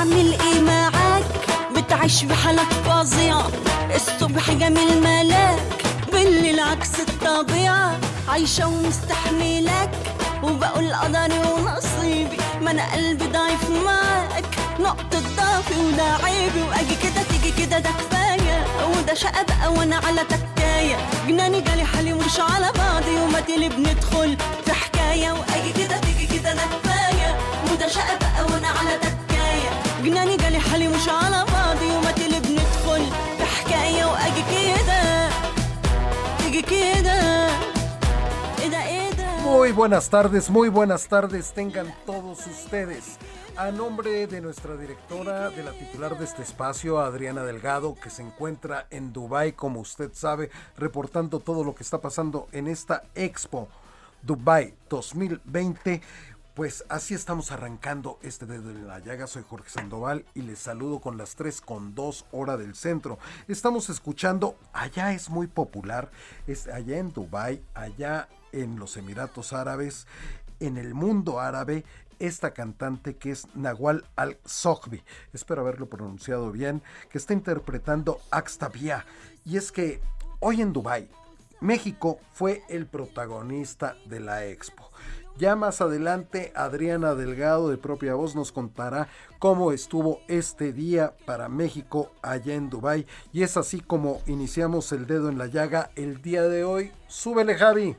اعمل إيه معاك بتعيش بحالك فظيعة الصبح جميل ملاك بالليل عكس الطبيعة. عايشة ومستحملك وبقول قدري ونصيبي. ما أنا قلبي ضعيف معاك نقطة ضعفي وده عيبي. وأجي كده تيجي كده ده كفاية. وده شقة بقى وأنا على تكاية. جناني جالي حالي مش على بعضي. وما تلي بندخل في حكاية. وأجي كده تيجي كده ده كفاية. وده شقة بقى وأنا على تكاية. جناني جالي حالي مش على بعضي وما تلي بندخل في حكاية واجي كده تيجي كده ايه ده ايه ده Muy buenas tardes, muy buenas tardes tengan todos ustedes. A nombre de nuestra directora, de la titular de este espacio, Adriana Delgado, que se encuentra en Dubai, como usted sabe, reportando todo lo que está pasando en esta Expo Dubai 2020. Pues así estamos arrancando este dedo en la llaga. Soy Jorge Sandoval y les saludo con las 3 con 2 hora del centro. Estamos escuchando, allá es muy popular, es allá en Dubai, allá en los Emiratos Árabes, en el mundo árabe, esta cantante que es Nawal Al-Sohbi, espero haberlo pronunciado bien, que está interpretando Axtabia. Y es que hoy en Dubai, México fue el protagonista de la expo. Ya más adelante, Adriana Delgado de propia voz nos contará cómo estuvo este día para México allá en Dubai. Y es así como iniciamos el dedo en la llaga el día de hoy. Súbele, Javi.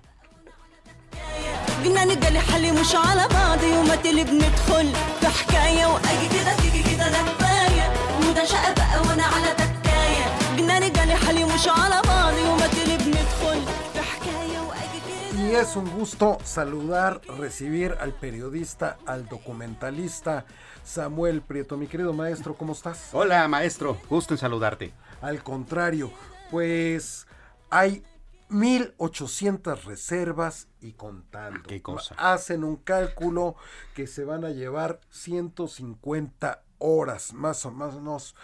جناني جالي حالي مش على بعضي وما تلي بندخل في حكاية وأجي كده تيجي كده ده كفاية وده شقة بقى وأنا على تكاية جناني جالي حالي مش على بعضي وما تلي بندخل Y es un gusto saludar, recibir al periodista, al documentalista Samuel Prieto. Mi querido maestro, ¿cómo estás? Hola, maestro. Gusto en saludarte. Al contrario, pues hay 1800 reservas y contando. Qué cosa. Hacen un cálculo que se van a llevar 150 horas más o menos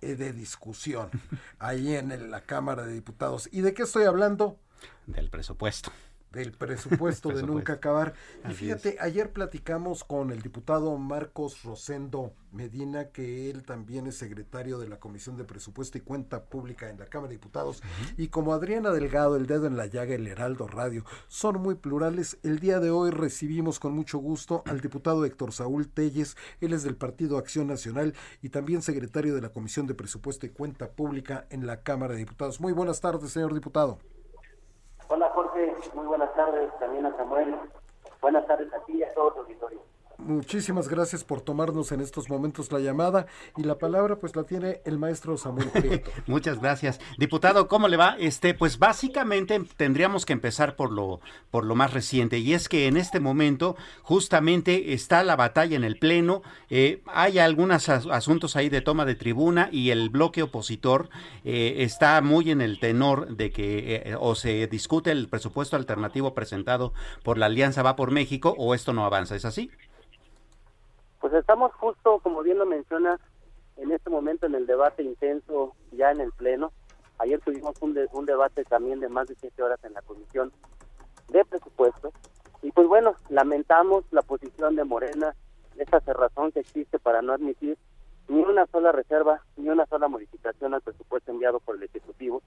eh, de discusión ahí en la Cámara de Diputados. ¿Y de qué estoy hablando? Del presupuesto. Del presupuesto de nunca acabar. Y fíjate, ayer platicamos con el diputado Marcos Rosendo Medina, que él también es secretario de la Comisión de Presupuesto y Cuenta Pública en la Cámara de Diputados. Y como Adriana Delgado, el dedo en la llaga, el Heraldo Radio, son muy plurales, el día de hoy recibimos con mucho gusto al diputado Héctor Saúl Telles, él es del Partido Acción Nacional y también secretario de la Comisión de Presupuesto y Cuenta Pública en la Cámara de Diputados. Muy buenas tardes, señor diputado. Muy buenas tardes también a Samuel. Buenas tardes a ti y a todos los auditorio. Muchísimas gracias por tomarnos en estos momentos la llamada y la palabra pues la tiene el maestro Samuel Prieto. Muchas gracias. Diputado, ¿cómo le va? Este, pues básicamente tendríamos que empezar por lo por lo más reciente y es que en este momento justamente está la batalla en el pleno, eh, hay algunos asuntos ahí de toma de tribuna y el bloque opositor eh, está muy en el tenor de que eh, o se discute el presupuesto alternativo presentado por la Alianza Va por México o esto no avanza, ¿es así? Pues estamos justo, como bien lo mencionas, en este momento en el debate intenso ya en el Pleno. Ayer tuvimos un, un debate también de más de siete horas en la Comisión de Presupuestos. Y pues bueno, lamentamos la posición de Morena, esa cerrazón que existe para no admitir ni una sola reserva, ni una sola modificación al presupuesto enviado por el Ejecutivo.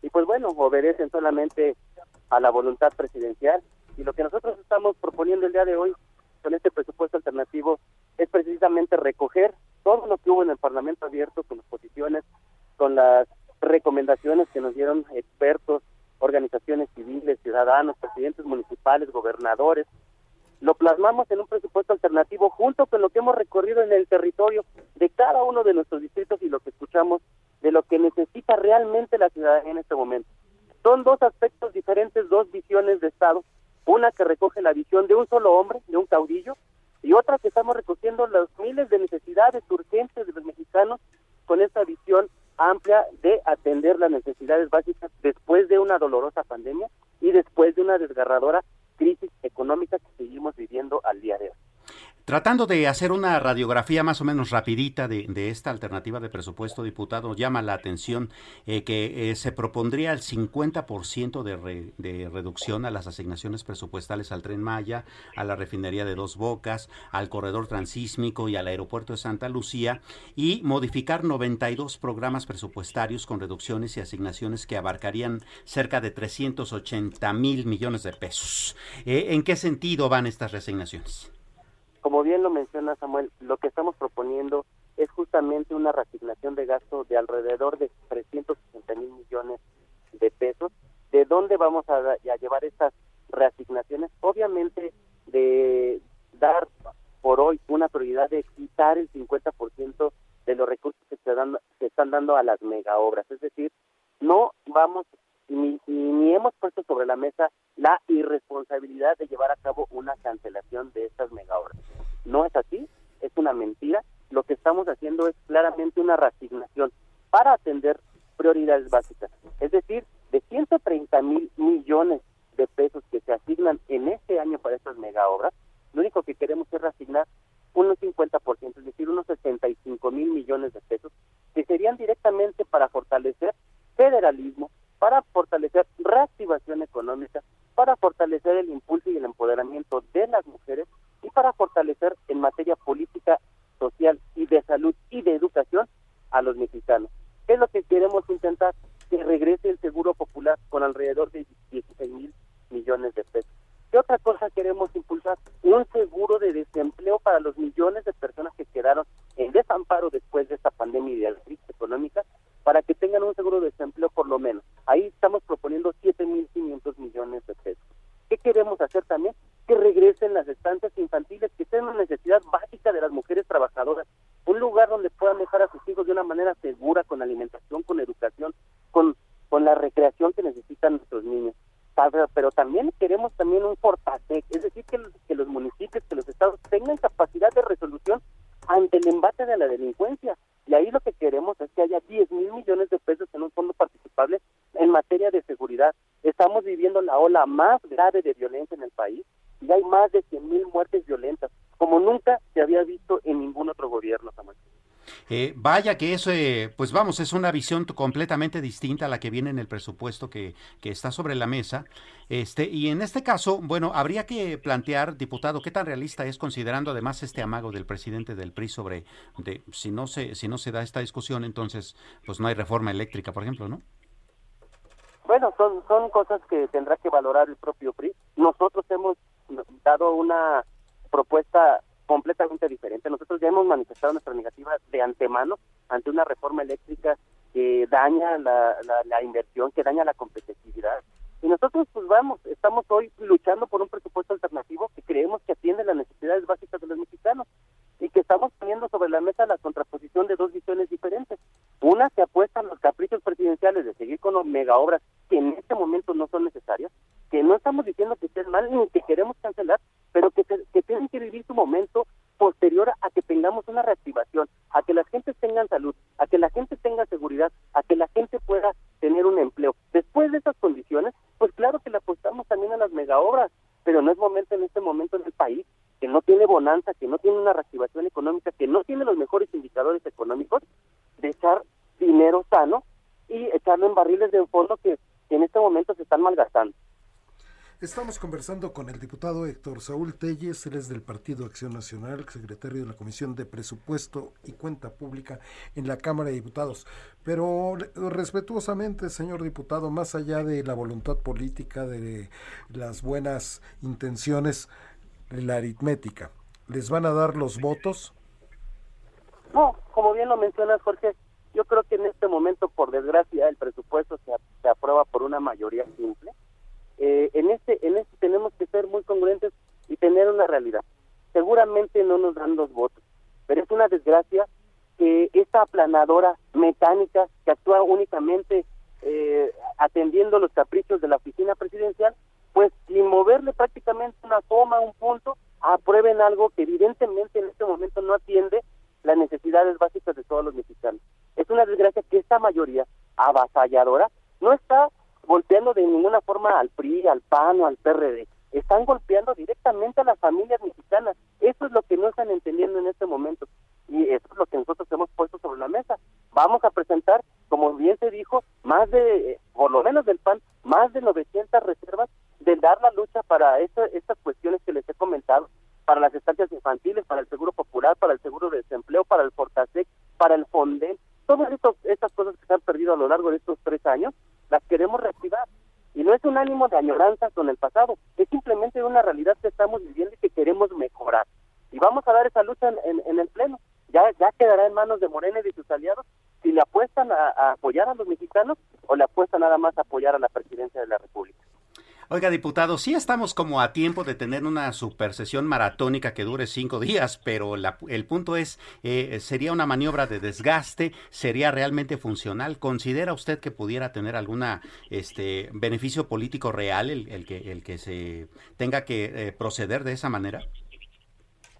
Y pues bueno, obedecen solamente a la voluntad presidencial. Y lo que nosotros estamos proponiendo el día de hoy con este presupuesto alternativo es precisamente recoger todo lo que hubo en el Parlamento abierto con las posiciones, con las recomendaciones que nos dieron expertos, organizaciones civiles, ciudadanos, presidentes municipales, gobernadores. Lo plasmamos en un presupuesto alternativo junto con lo que hemos recorrido en el territorio de cada uno de nuestros distritos y lo que escuchamos de lo que necesita realmente la ciudadanía en este momento. Son dos aspectos diferentes, dos visiones de Estado, una que recoge la visión de un solo hombre, de un caudillo, y otra que estamos recogiendo las miles de necesidades urgentes de los mexicanos con esta visión amplia de atender las necesidades básicas después de una dolorosa pandemia y después de una desgarradora crisis económica que seguimos viviendo al día de hoy. Tratando de hacer una radiografía más o menos rapidita de, esta alternativa de presupuesto, diputado, llama la atención eh, que eh, se propondría el 50% de, de reducción a las asignaciones presupuestales al tren Maya, a la refinería de Dos Bocas, al corredor transísmico y al aeropuerto de Santa Lucía y modificar 92 programas presupuestarios con reducciones y asignaciones que abarcarían cerca de 380 mil millones de pesos. Eh, ¿En qué sentido van estas reasignaciones? Como bien lo menciona Samuel, lo que estamos proponiendo es justamente una reasignación de gasto de alrededor de 360 mil millones de pesos. ¿De dónde vamos a, llevar estas reasignaciones? Obviamente de dar por hoy una prioridad de quitar el 50% de los recursos que se, dan, se están dando a las mega obras. Es decir, no vamos ni, ni hemos puesto sobre la mesa la irresponsabilidad de llevar a cabo una cancelación de estas mega obras. No es así, es una mentira. Lo que estamos haciendo es claramente una reasignación para atender prioridades básicas. Es decir, de 130 mil millones de pesos que se asignan en este año para estas mega obras, lo único que queremos es reasignar unos 50%, es decir, unos 65 mil millones de pesos, que serían directamente para fortalecer federalismo, para fortalecer reactivación económica, para fortalecer el impulso y el empoderamiento de las mujeres y para fortalecer en materia política, social y de salud y de educación a los mexicanos. ¿Qué es lo que queremos intentar? Que regrese el seguro popular con alrededor de 16 mil millones de pesos. ¿Qué otra cosa queremos impulsar? Un seguro de desempleo para los millones de personas que quedaron en desamparo después de esta pandemia y de la crisis económica, para que tengan un seguro de desempleo por lo menos. Ahí estamos proponiendo 7.500 millones de pesos. ¿Qué queremos hacer también? Que regresen las estancias infantiles, que sean una necesidad básica de las mujeres trabajadoras. Un lugar donde puedan dejar a sus hijos de una manera segura, con alimentación, con educación, con, con la recreación que necesitan nuestros niños. Pero también queremos también un fortatec, es decir, que los, que los municipios, que los estados tengan capacidad de resolución ante el embate de la delincuencia. Y ahí lo que queremos es que haya 10 mil millones de pesos en un fondo participable en materia de seguridad. Estamos viviendo la ola más grave de violencia en el país y hay más de 100 mil muertes violentas, como nunca se había visto en ningún otro gobierno. Eh, vaya que eso, eh, pues vamos, es una visión completamente distinta a la que viene en el presupuesto que, que, está sobre la mesa. Este, y en este caso, bueno, habría que plantear, diputado, qué tan realista es considerando además este amago del presidente del PRI sobre de, si no se, si no se da esta discusión, entonces pues no hay reforma eléctrica, por ejemplo, ¿no? Bueno, son, son cosas que tendrá que valorar el propio PRI. Nosotros hemos dado una propuesta completamente diferente. Nosotros ya hemos manifestado nuestra negativa de antemano ante una reforma eléctrica que daña la, la, inversión, que daña la competitividad. Y nosotros, pues vamos, estamos hoy luchando por un presupuesto alternativo que creemos que atiende las necesidades básicas de los mexicanos y que estamos poniendo sobre la mesa la contraposición de dos visiones diferentes. Una que apuesta a los caprichos presidenciales de seguir con mega obras que en este momento no son necesarias, que no estamos diciendo que estén mal ni que queremos cancelar, pero que, que tienen que vivir su momento posterior a que tengamos una reactivación, a que las gentes tengan salud, a que la gente tenga seguridad, a que la gente pueda tener un empleo. Después de esas condiciones, pues claro que le apostamos también a las mega obras, pero no es momento en este momento en el país que no tiene bonanza, que no tiene una reactivación económica, que no tiene los mejores indicadores económicos, de echar dinero sano y echarlo en barriles de fondo que, en este momento se están malgastando. Estamos conversando con el diputado Héctor Saúl Telles, él es del Partido Acción Nacional, secretario de la Comisión de Presupuesto y Cuenta Pública en la Cámara de Diputados. Pero respetuosamente, señor diputado, más allá de la voluntad política, de las buenas intenciones, la aritmética. ¿Les van a dar los votos? No, como bien lo mencionas, Jorge, yo creo que en este momento, por desgracia, el presupuesto se, aprueba por una mayoría simple. Eh, en este, en este tenemos que ser muy congruentes y tener una realidad. Seguramente no nos dan los votos, pero es una desgracia que esta aplanadora mecánica que actúa únicamente eh, atendiendo los caprichos de la oficina presidencial pues sin moverle prácticamente una coma, un punto, aprueben algo que evidentemente en este momento no atiende las necesidades básicas de todos los mexicanos. Es una desgracia que esta mayoría avasalladora no está golpeando de ninguna forma al PRI, al PAN o al PRD. Están golpeando directamente a las familias mexicanas. Eso es lo que no están entendiendo en este momento. Y eso es lo que nosotros hemos puesto sobre la mesa. Vamos a presentar, como bien se dijo, más de, por lo menos del PAN, más de 900 reservas de dar la lucha para estas cuestiones que les he comentado, para las estancias infantiles, para el seguro popular, para el seguro de desempleo, para el Fortasec, para el Fonden, todas estas cosas que se han perdido a lo largo de estos tres años, las queremos reactivar. Y no es un ánimo de añoranza con el pasado, es simplemente una realidad que estamos viviendo y que queremos mejorar. Y vamos a dar esa lucha en, el Pleno. Ya, ya quedará en manos de Morena y de sus aliados si le apuestan a apoyar a los mexicanos o le apuestan nada más a apoyar a la presidencia de la República. Oiga, diputado, sí estamos como a tiempo de tener una super sesión maratónica que dure cinco días, pero el punto es, eh, ¿sería una maniobra de desgaste? ¿Sería realmente funcional? ¿Considera usted que pudiera tener algún este, beneficio político real el, que, el que se tenga que eh, proceder de esa manera?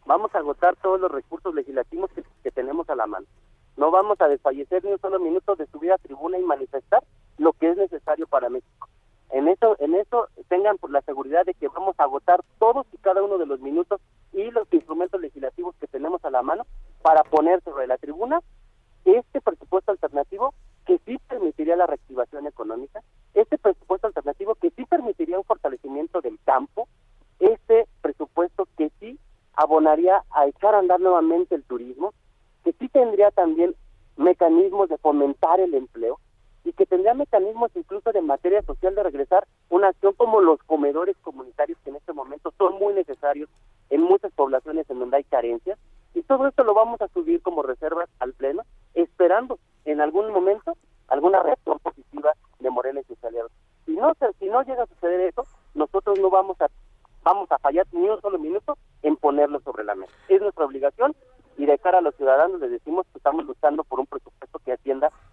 Vamos a agotar todos los recursos legislativos que, que tenemos a la mano. No vamos a desfallecer ni un solo minuto de subir a tribuna y manifestar lo que es necesario para México en eso, en eso tengan por la seguridad de que vamos a agotar todos y cada uno de los minutos y los instrumentos legislativos que tenemos a la mano para poner sobre la tribuna este presupuesto alternativo que sí permitiría la reactivación económica, este presupuesto alternativo que sí permitiría un fortalecimiento del campo, este presupuesto que sí abonaría a echar a andar nuevamente el turismo, que sí tendría también mecanismos de fomentar el empleo, que tendría mecanismos incluso de materia social de regresar una acción como los comedores comunitarios que en este momento son muy necesarios en muchas poblaciones en donde hay carencias y todo esto lo vamos a subir como reservas al pleno esperando en algún momento alguna reacción positiva de Morena y sus aliados. Si no si no llega a suceder eso, nosotros no vamos a vamos a fallar ni un solo minuto en ponerlo sobre la mesa. Es nuestra obligación y de cara a los ciudadanos les decimos que estamos luchando por un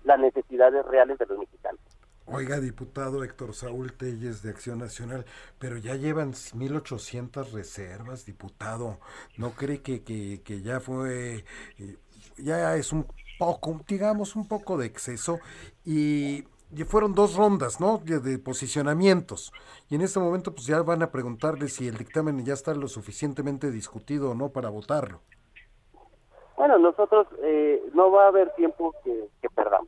las necesidades reales de los mexicanos. Oiga, diputado Héctor Saúl Telles de Acción Nacional, pero ya llevan 1.800 reservas, diputado. ¿No cree que, que, que ya fue, eh, ya es un poco, digamos, un poco de exceso? Y fueron dos rondas, ¿no? De, de, posicionamientos. Y en este momento pues ya van a preguntarle si el dictamen ya está lo suficientemente discutido o no para votarlo. Bueno, nosotros eh, no va a haber tiempo que, perdamos.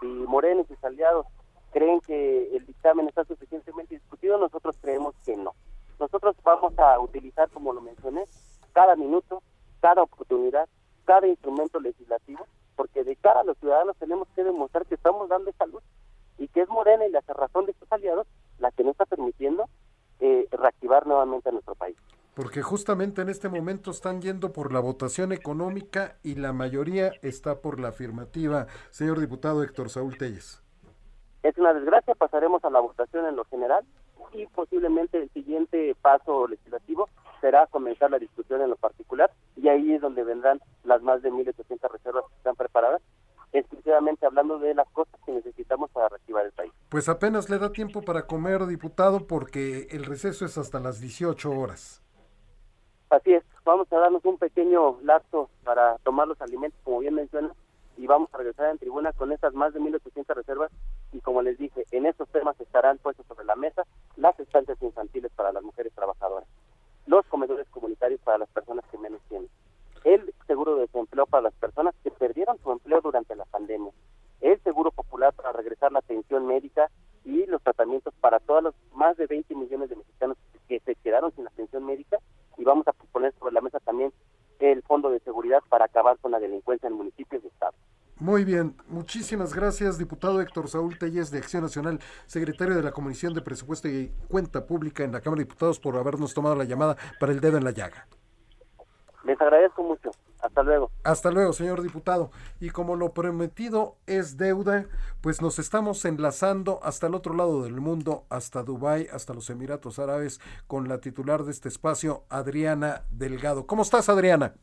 Si Moreno y sus aliados creen que el dictamen está suficientemente discutido, nosotros creemos que no. Nosotros vamos a utilizar, como lo mencioné, cada minuto, cada oportunidad, cada instrumento legislativo, porque de cara a los ciudadanos tenemos que demostrar que estamos dando esa luz y que es Morena y la razón de sus aliados la que no está permitiendo eh, reactivar nuevamente a nuestro país porque justamente en este momento están yendo por la votación económica y la mayoría está por la afirmativa. Señor diputado Héctor Saúl Telles. Es una desgracia, pasaremos a la votación en lo general y posiblemente el siguiente paso legislativo será comenzar la discusión en lo particular y ahí es donde vendrán las más de 1.800 reservas que están preparadas, exclusivamente hablando de las cosas que necesitamos para reactivar el país. Pues apenas le da tiempo para comer, diputado, porque el receso es hasta las 18 horas. Así es, vamos a darnos un pequeño lapso para tomar los alimentos, como bien menciona, y vamos a regresar en tribuna con estas más de 1.800 reservas y como les dije, en estos temas estarán puestos sobre la mesa las estancias infantiles para las mujeres trabajadoras, los comedores comunitarios para las personas que menos tienen, el seguro de desempleo para las personas que perdieron su empleo durante la pandemia, el seguro popular para regresar la atención médica y los tratamientos para todos los más de 20 millones de mexicanos que se quedaron sin atención médica y vamos a poner sobre la mesa también el fondo de seguridad para acabar con la delincuencia en municipios y estados. Muy bien, muchísimas gracias, diputado Héctor Saúl Telles de Acción Nacional, secretario de la Comisión de Presupuesto y Cuenta Pública en la Cámara de Diputados, por habernos tomado la llamada para el dedo en la llaga. Les agradezco mucho. Hasta luego. Hasta luego, señor diputado. Y como lo prometido es deuda, pues nos estamos enlazando hasta el otro lado del mundo, hasta Dubái, hasta los Emiratos Árabes, con la titular de este espacio, Adriana Delgado. ¿Cómo estás, Adriana?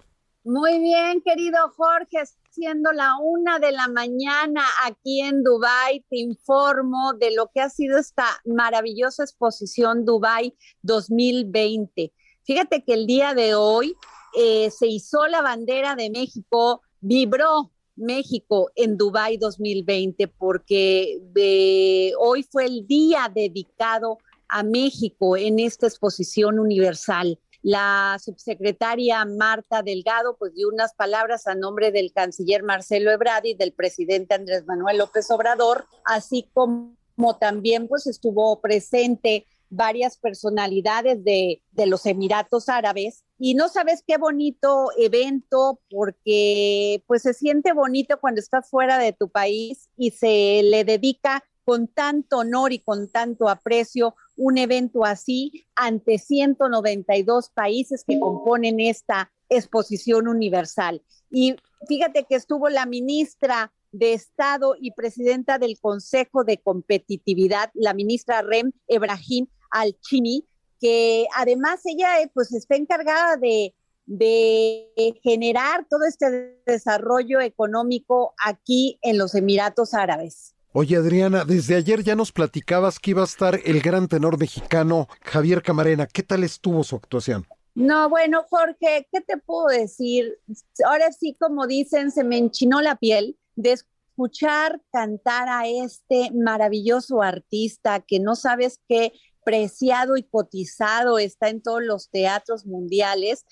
Muy bien, querido Jorge, siendo la una de la mañana aquí en Dubái, te informo de lo que ha sido esta maravillosa exposición Dubái 2020. Fíjate que el día de hoy eh, se hizo la bandera de México, vibró México en Dubái 2020 porque de, hoy fue el día dedicado a México en esta exposición universal. La subsecretaria Marta Delgado pues dio unas palabras a nombre del canciller Marcelo Ebrard y del presidente Andrés Manuel López Obrador, así como también pues estuvo presente varias personalidades de, los Emiratos Árabes y no sabes qué bonito evento porque pues se siente bonito cuando estás fuera de tu país y se le dedica con tanto honor y con tanto aprecio un evento así ante 192 países que componen esta exposición universal. Y fíjate que estuvo la ministra de Estado y presidenta del Consejo de Competitividad, la ministra Rem Ebrahim Al-Chini, que además ella eh, pues está encargada de, de generar todo este desarrollo económico aquí en los Emiratos Árabes. Oye Adriana, desde ayer ya nos platicabas que iba a estar el gran tenor mexicano Javier Camarena. ¿Qué tal estuvo su actuación? No, bueno, Jorge, ¿qué te puedo decir? Ahora sí, como dicen, se me enchinó la piel de escuchar cantar a este maravilloso artista que no sabes qué preciado y cotizado está en todos los teatros mundiales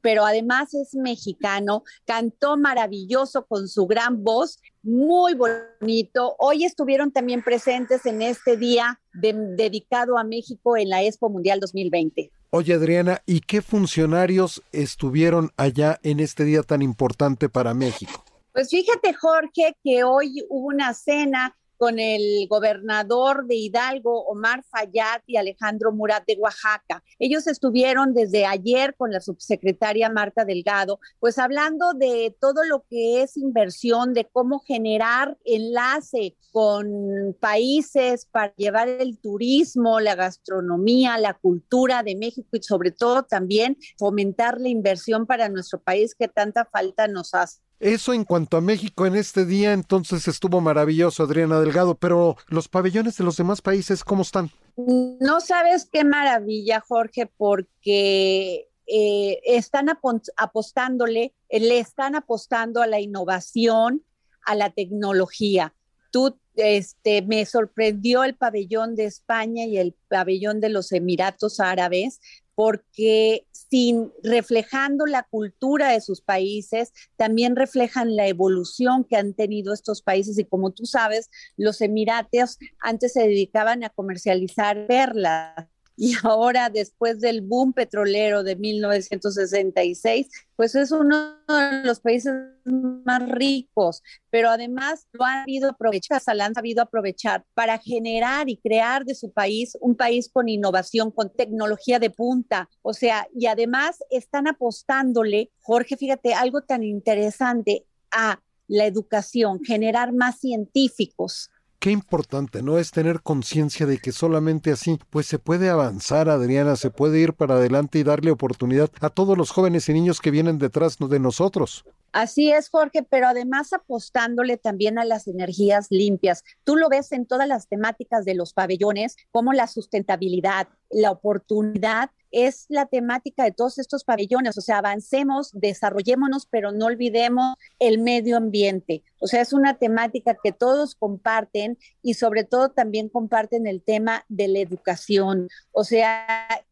pero además es mexicano, cantó maravilloso con su gran voz, muy bonito. Hoy estuvieron también presentes en este día dedicado a México en la Expo Mundial 2020. Oye Adriana, ¿y qué funcionarios estuvieron allá en este día tan importante para México? Pues fíjate Jorge que hoy hubo una cena con el gobernador de Hidalgo, Omar Fayad, y Alejandro Murat de Oaxaca. Ellos estuvieron desde ayer con la subsecretaria Marta Delgado, pues hablando de todo lo que es inversión, de cómo generar enlace con países para llevar el turismo, la gastronomía, la cultura de México y sobre todo también fomentar la inversión para nuestro país que tanta falta nos hace. Eso en cuanto a México en este día, entonces estuvo maravilloso, Adriana Delgado, pero los pabellones de los demás países, ¿cómo están? No sabes qué maravilla, Jorge, porque eh, están apostándole, le están apostando a la innovación, a la tecnología. Tú, este, me sorprendió el pabellón de España y el pabellón de los Emiratos Árabes, porque sin reflejando la cultura de sus países, también reflejan la evolución que han tenido estos países y como tú sabes, los emiratos antes se dedicaban a comercializar perlas y ahora después del boom petrolero de 1966, pues es uno de los países más ricos, pero además lo han sabido aprovechar, han sabido aprovechar para generar y crear de su país un país con innovación, con tecnología de punta, o sea, y además están apostándole, Jorge, fíjate, algo tan interesante a la educación, generar más científicos, Qué importante, ¿no? Es tener conciencia de que solamente así, pues se puede avanzar, Adriana, se puede ir para adelante y darle oportunidad a todos los jóvenes y niños que vienen detrás de nosotros. Así es, Jorge, pero además apostándole también a las energías limpias. Tú lo ves en todas las temáticas de los pabellones, como la sustentabilidad, la oportunidad es la temática de todos estos pabellones. O sea, avancemos, desarrollémonos, pero no olvidemos el medio ambiente. O sea, es una temática que todos comparten y sobre todo también comparten el tema de la educación. O sea,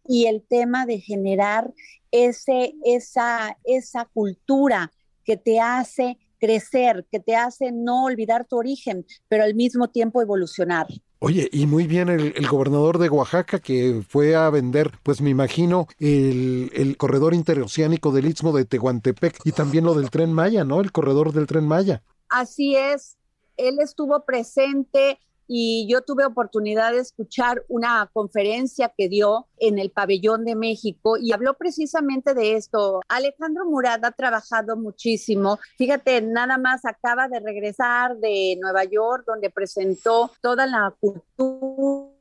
y el tema de generar ese, esa, esa cultura que te hace crecer, que te hace no olvidar tu origen, pero al mismo tiempo evolucionar. Oye, y muy bien el, gobernador de Oaxaca que fue a vender, pues me imagino, el, el, corredor interoceánico del Istmo de Tehuantepec y también lo del tren Maya, ¿no? El corredor del tren Maya. Así es, él estuvo presente y yo tuve oportunidad de escuchar una conferencia que dio en el pabellón de México y habló precisamente de esto. Alejandro Murad ha trabajado muchísimo. Fíjate, nada más acaba de regresar de Nueva York donde presentó toda la cultura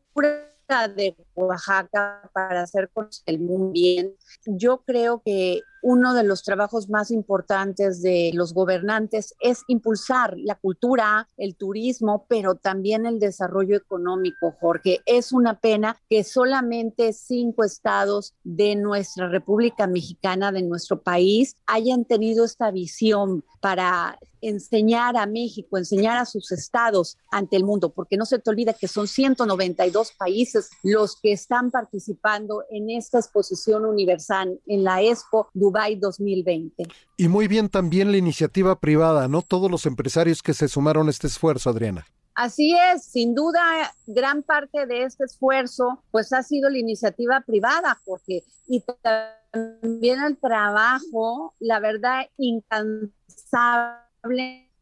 de Oaxaca para hacer cosas el mundo bien. Yo creo que uno de los trabajos más importantes de los gobernantes es impulsar la cultura, el turismo, pero también el desarrollo económico, Jorge. Es una pena que solamente cinco estados de nuestra República Mexicana, de nuestro país, hayan tenido esta visión para enseñar a México, enseñar a sus estados ante el mundo, porque no se te olvida que son 192 países los que están participando en esta exposición universal en la Expo Dubai 2020. Y muy bien también la iniciativa privada, ¿no? Todos los empresarios que se sumaron a este esfuerzo, Adriana. Así es, sin duda, gran parte de este esfuerzo, pues ha sido la iniciativa privada, porque y también el trabajo, la verdad, incansable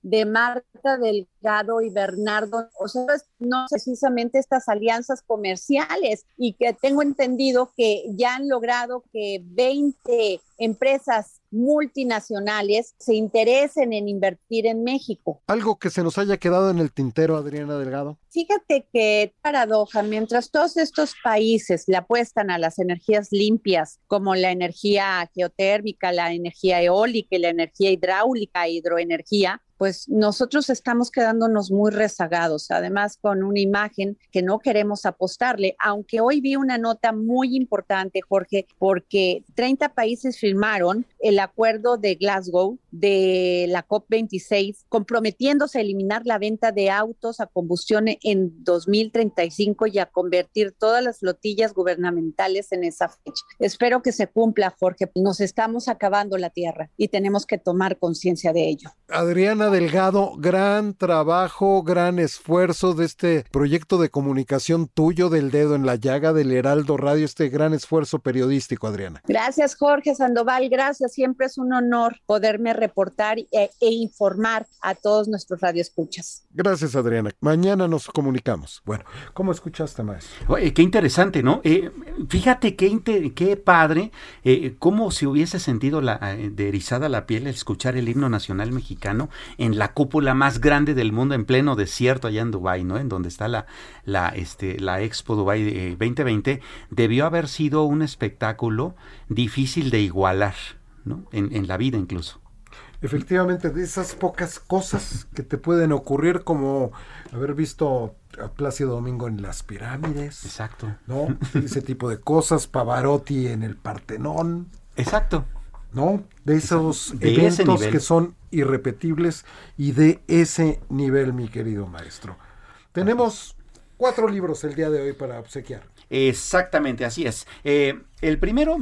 de Marta Delgado y Bernardo, o sea, no precisamente estas alianzas comerciales y que tengo entendido que ya han logrado que 20 empresas multinacionales se interesen en invertir en México. Algo que se nos haya quedado en el tintero, Adriana Delgado. Fíjate que paradoja, mientras todos estos países le apuestan a las energías limpias, como la energía geotérmica, la energía eólica y la energía hidráulica, hidroenergía, pues nosotros estamos quedándonos muy rezagados, además con una imagen que no queremos apostarle, aunque hoy vi una nota muy importante, Jorge, porque 30 países firmaron el acuerdo de Glasgow de la COP26, comprometiéndose a eliminar la venta de autos a combustión en 2035 y a convertir todas las flotillas gubernamentales en esa fecha. Espero que se cumpla, Jorge. Nos estamos acabando la tierra y tenemos que tomar conciencia de ello. Adriana Delgado, gran trabajo, gran esfuerzo de este proyecto de comunicación tuyo del dedo en la llaga del Heraldo Radio, este gran esfuerzo periodístico, Adriana. Gracias, Jorge Sandoval. Gracias. Siempre es un honor poderme reportar e, e informar a todos nuestros radioescuchas. Gracias, Adriana. Mañana nos comunicamos. Bueno, ¿cómo escuchaste, maestro? qué interesante, ¿no? Eh, fíjate qué, qué padre, eh, cómo se hubiese sentido la, eh, de erizada la piel al escuchar el himno nacional mexicano en la cúpula más grande del mundo en pleno desierto allá en Dubái, ¿no? En donde está la, la, este, la Expo Dubai 2020, debió haber sido un espectáculo difícil de igualar, ¿no? En, en la vida incluso. Efectivamente, de esas pocas cosas que te pueden ocurrir, como haber visto a Plácido Domingo en las pirámides. Exacto. ¿No? Ese tipo de cosas, Pavarotti en el Partenón. Exacto. ¿No? De esos eventos que son irrepetibles y de ese nivel, mi querido maestro. Tenemos cuatro libros el día de hoy para obsequiar. Exactamente, así es. Eh, el primero,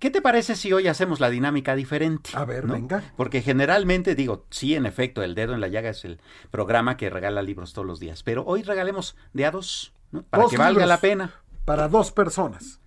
¿qué te parece si hoy hacemos la dinámica diferente? A ver, venga. Porque generalmente digo, sí, en efecto, el dedo en la llaga es el programa que regala libros todos los días, pero hoy regalemos de a dos, ¿no? Para que valga la pena. Para dos personas.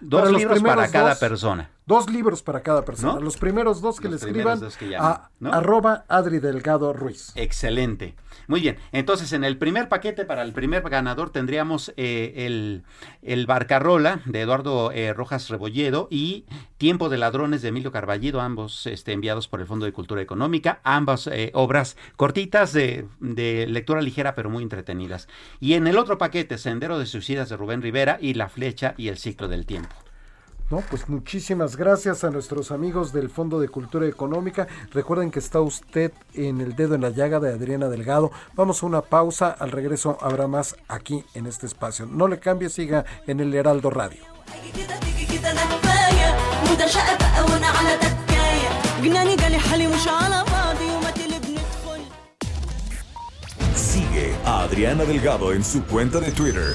Dos libros para cada persona. Dos libros para cada persona. ¿No? Los primeros dos que Los le escriban dos que llamen, a ¿no? arroba Adri Delgado Ruiz. Excelente. Muy bien. Entonces, en el primer paquete, para el primer ganador, tendríamos eh, el, el Barcarola de Eduardo eh, Rojas Rebolledo y Tiempo de Ladrones de Emilio Carballido, ambos este, enviados por el Fondo de Cultura Económica. Ambas eh, obras cortitas de, de lectura ligera, pero muy entretenidas. Y en el otro paquete, Sendero de Suicidas de Rubén Rivera y La Flecha y el Ciclo del Tiempo. Pues muchísimas gracias a nuestros amigos del Fondo de Cultura Económica. Recuerden que está usted en el dedo en la llaga de Adriana Delgado. Vamos a una pausa, al regreso habrá más aquí en este espacio. No le cambie, siga en el Heraldo Radio. Sigue a Adriana Delgado en su cuenta de Twitter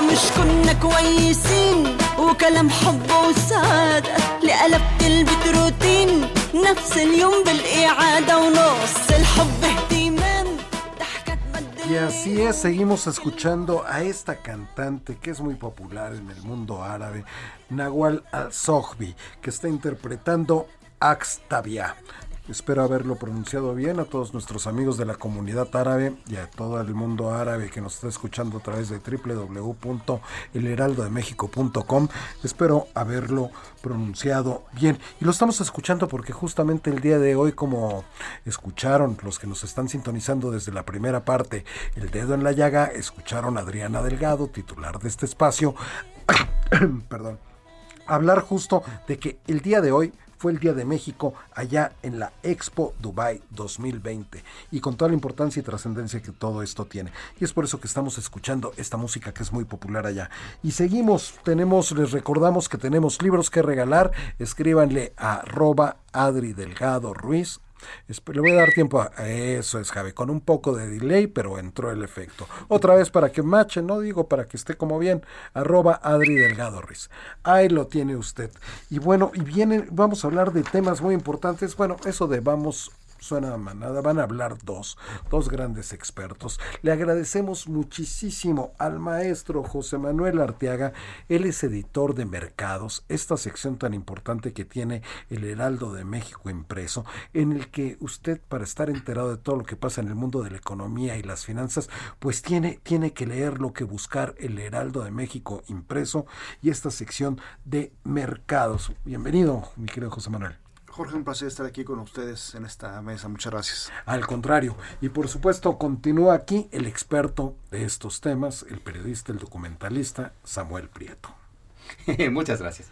مش كنا كويسين وكلام حب وسعادة لقلبت البيت روتين نفس اليوم بالإعادة ونص الحب اهتمام ضحكة تبدل Y así es, seguimos escuchando a esta cantante que es muy popular en el mundo árabe, Nawal Al-Sohbi, que está interpretando Axtabia. Espero haberlo pronunciado bien a todos nuestros amigos de la comunidad árabe y a todo el mundo árabe que nos está escuchando a través de www.elheraldodemexico.com. Espero haberlo pronunciado bien. Y lo estamos escuchando porque justamente el día de hoy, como escucharon los que nos están sintonizando desde la primera parte, El Dedo en la Llaga, escucharon a Adriana Delgado, titular de este espacio. Perdón hablar justo de que el día de hoy fue el Día de México allá en la Expo Dubai 2020 y con toda la importancia y trascendencia que todo esto tiene. Y es por eso que estamos escuchando esta música que es muy popular allá. Y seguimos, tenemos, les recordamos que tenemos libros que regalar, escríbanle a arroba Adri Delgado Ruiz Le voy a dar tiempo a eso es Javi, con un poco de delay, pero entró el efecto. Otra vez para que mache, no digo para que esté como bien, arroba Adri Delgado Ruiz. Ahí lo tiene usted. Y bueno, y vienen, vamos a hablar de temas muy importantes. Bueno, eso de vamos suena a manada, van a hablar dos, dos grandes expertos. Le agradecemos muchísimo al maestro José Manuel Arteaga, él es editor de Mercados, esta sección tan importante que tiene el Heraldo de México impreso, en el que usted para estar enterado de todo lo que pasa en el mundo de la economía y las finanzas, pues tiene, tiene que leer lo que buscar el Heraldo de México impreso y esta sección de Mercados. Bienvenido, mi querido José Manuel. Jorge, un placer estar aquí con ustedes en esta mesa. Muchas gracias. Al contrario, y por supuesto continúa aquí el experto de estos temas, el periodista, el documentalista Samuel Prieto. Muchas gracias.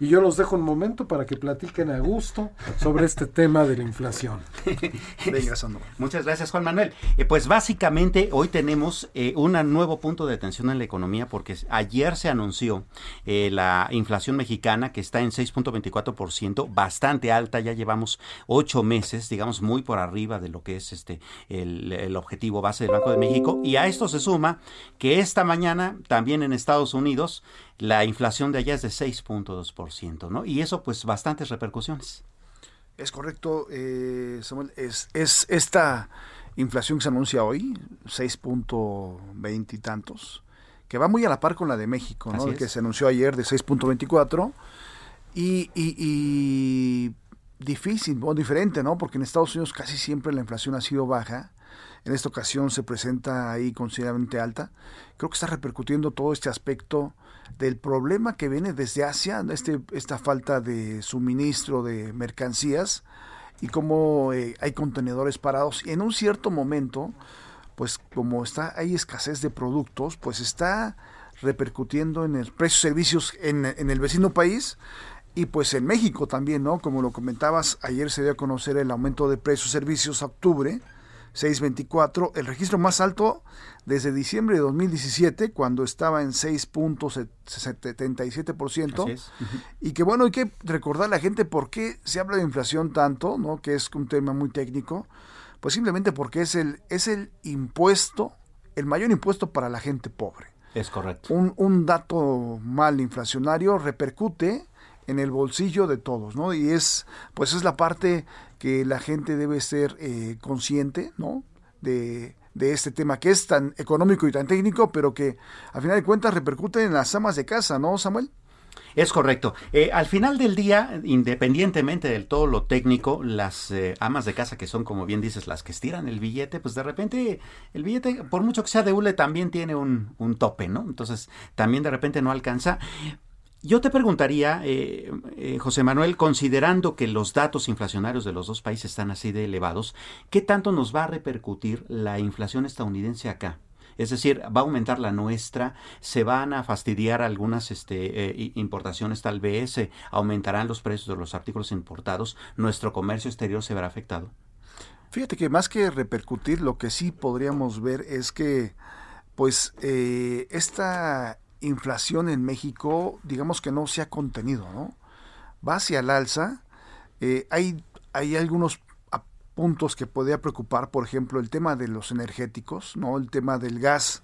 Y yo los dejo un momento para que platiquen a gusto sobre este tema de la inflación. Venga. Muchas gracias, Juan Manuel. Eh, pues básicamente hoy tenemos eh, un nuevo punto de atención en la economía porque ayer se anunció eh, la inflación mexicana que está en 6.24%, bastante alta, ya llevamos ocho meses, digamos, muy por arriba de lo que es este el objetivo base del Banco de México. Y a esto se suma que esta mañana también en Estados Unidos la inflación de allá es de 6.2%, ¿no? Y eso pues bastantes repercusiones. Es correcto, eh, Samuel, es, es esta inflación que se anuncia hoy, 6.20 y tantos, que va muy a la par con la de México, ¿no? que se anunció ayer de 6.24 y, y, y difícil o diferente, ¿no? Porque en Estados Unidos casi siempre la inflación ha sido baja. En esta ocasión se presenta ahí considerablemente alta. Creo que está repercutiendo todo este aspecto del problema que viene desde Asia, este, esta falta de suministro de mercancías y cómo eh, hay contenedores parados. Y en un cierto momento, pues como está hay escasez de productos, pues está repercutiendo en el precio de servicios en, en el vecino país y pues en México también, ¿no? Como lo comentabas, ayer se dio a conocer el aumento de precios servicios a octubre, 6.24, el registro más alto desde diciembre de 2017, cuando estaba en 6.77%. Y que bueno, hay que recordar a la gente por qué se habla de inflación tanto, ¿no? Que es un tema muy técnico. Pues simplemente porque es el, es el impuesto, el mayor impuesto para la gente pobre. Es correcto. Un, un dato mal inflacionario repercute en el bolsillo de todos, ¿no? Y es, pues es la parte que la gente debe ser eh, consciente, ¿no? De, de este tema que es tan económico y tan técnico, pero que a final de cuentas repercute en las amas de casa, ¿no, Samuel? Es correcto. Eh, al final del día, independientemente del todo lo técnico, las eh, amas de casa, que son, como bien dices, las que estiran el billete, pues de repente el billete, por mucho que sea de hule, también tiene un, un tope, ¿no? Entonces, también de repente no alcanza. Yo te preguntaría, eh, eh, José Manuel, considerando que los datos inflacionarios de los dos países están así de elevados, ¿qué tanto nos va a repercutir la inflación estadounidense acá? Es decir, va a aumentar la nuestra, se van a fastidiar algunas este, eh, importaciones tal vez, se aumentarán los precios de los artículos importados, nuestro comercio exterior se verá afectado. Fíjate que más que repercutir, lo que sí podríamos ver es que, pues, esta inflación en México, digamos que no se ha contenido, ¿no? Va hacia el alza. Eh, hay, hay algunos puntos que podría preocupar, por ejemplo, el tema de los energéticos, ¿no? El tema del gas,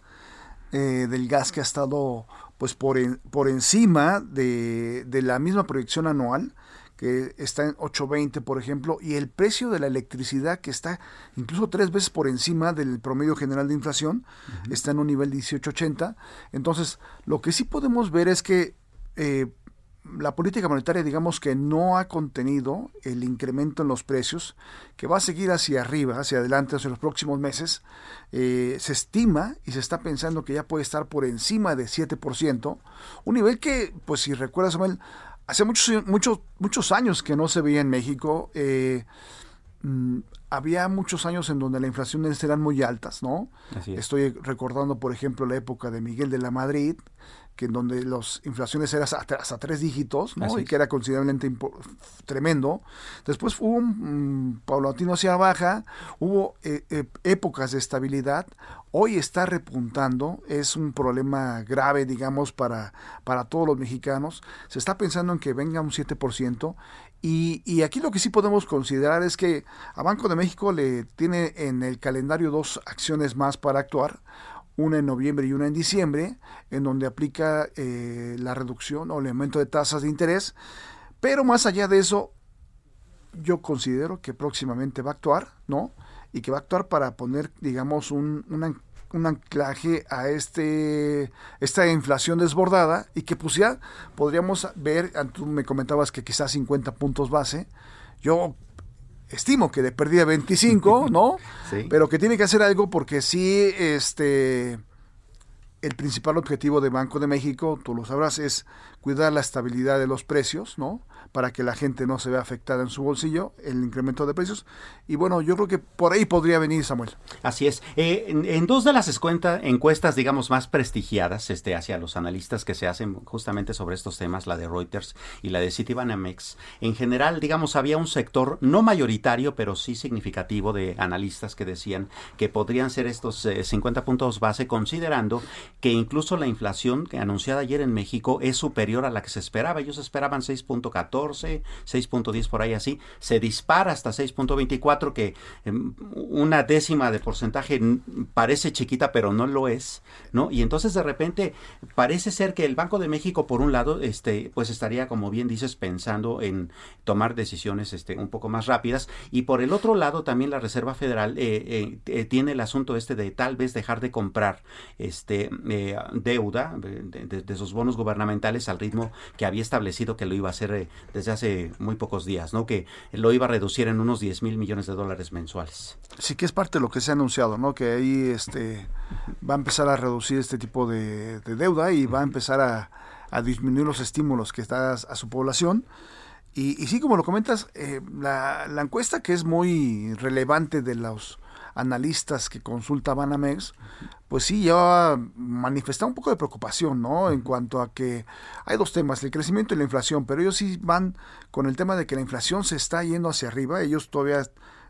eh, del gas que ha estado pues por, por encima de, de la misma proyección anual que está en 8.20 por ejemplo, y el precio de la electricidad que está incluso tres veces por encima del promedio general de inflación, está en un nivel 18.80. Entonces, lo que sí podemos ver es que eh, la política monetaria, digamos que no ha contenido el incremento en los precios, que va a seguir hacia arriba, hacia adelante, hacia los próximos meses. Eh, se estima y se está pensando que ya puede estar por encima de 7%, un nivel que, pues si recuerdas, Samuel, hace muchos, muchos, muchos años que no se veía en México. Eh, mm, había muchos años en donde las inflaciones eran muy altas, ¿no? Estoy recordando, por ejemplo, la época de Miguel de la Madrid, que en donde las inflaciones eran hasta, tres dígitos, ¿no? y que era considerablemente tremendo. Después hubo un paulatino hacia baja, hubo eh, eh, épocas de estabilidad. Hoy está repuntando, es un problema grave, digamos, para, para todos los mexicanos. Se está pensando en que venga un 7%. Y, y aquí lo que sí podemos considerar es que a Banco de México le tiene en el calendario dos acciones más para actuar una en noviembre y una en diciembre, en donde aplica eh, la reducción o el aumento de tasas de interés. Pero más allá de eso, yo considero que próximamente va a actuar, ¿no? Y que va a actuar para poner, digamos, un, anclaje a este esta inflación desbordada y que pues ya podríamos ver, tú me comentabas que quizás 50 puntos base, yo estimo que de pérdida 25, ¿no? Sí. Pero que tiene que hacer algo porque sí, este, el principal objetivo de Banco de México, tú lo sabrás, es cuidar la estabilidad de los precios, ¿no? Para que la gente no se vea afectada en su bolsillo, el incremento de precios. Y bueno, yo creo que por ahí podría venir Samuel. Así es. Eh, en, dos de las encuestas, digamos, más prestigiadas este, hacia los analistas que se hacen justamente sobre estos temas, la de Reuters y la de Citibanamex, en general, digamos, había un sector no mayoritario, pero sí significativo de analistas que decían que podrían ser estos 50 eh, puntos base, considerando que incluso la inflación anunciada ayer en México es superior a la que se esperaba. Ellos esperaban 6.14 6.10 por ahí así, se dispara hasta 6.24, que em, una décima de porcentaje parece chiquita, pero no lo es, ¿no? Y entonces de repente parece ser que el Banco de México, por un lado, este, pues estaría, como bien dices, pensando en tomar decisiones este, un poco más rápidas, y por el otro lado también la Reserva Federal eh, eh, eh, tiene el asunto este de tal vez dejar de comprar este deuda de, de, sus bonos gubernamentales al ritmo que había establecido que lo iba a hacer desde hace muy pocos días, ¿no? Que lo iba a reducir en unos 10 mil millones de dólares mensuales. Sí, que es parte de lo que se ha anunciado, ¿no? Que ahí este, va a empezar a reducir este tipo de, deuda y va a empezar a, disminuir los estímulos que está a, su población. Y, y, sí, como lo comentas, eh, la, la, encuesta que es muy relevante de los analistas que consulta Banamex, pues sí, ya manifestado un poco de preocupación, ¿no? En cuanto a que hay dos temas, el crecimiento y la inflación, pero ellos sí van con el tema de que la inflación se está yendo hacia arriba, ellos todavía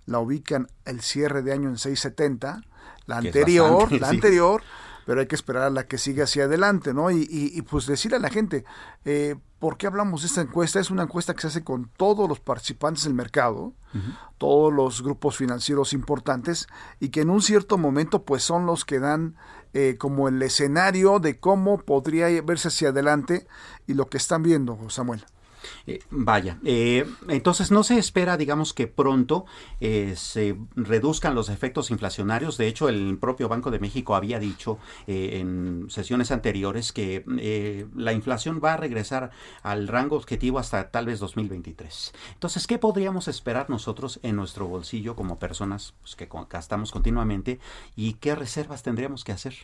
la ubican el cierre de año en 670, la anterior, la anterior pero hay que esperar a la que siga hacia adelante, ¿no? Y, y, pues decirle a la gente, eh, ¿por qué hablamos de esta encuesta? Es una encuesta que se hace con todos los participantes del mercado, todos los grupos financieros importantes, y que en un cierto momento pues son los que dan eh, como el escenario de cómo podría verse hacia adelante y lo que están viendo, Samuel. Eh, vaya, eh, entonces no se espera, digamos, que pronto eh, se reduzcan los efectos inflacionarios. De hecho, el propio Banco de México había dicho en sesiones anteriores que la inflación va a regresar al rango objetivo hasta tal vez 2023. Entonces, ¿qué podríamos esperar nosotros en nuestro bolsillo como personas pues, que gastamos continuamente y qué reservas tendríamos que hacer?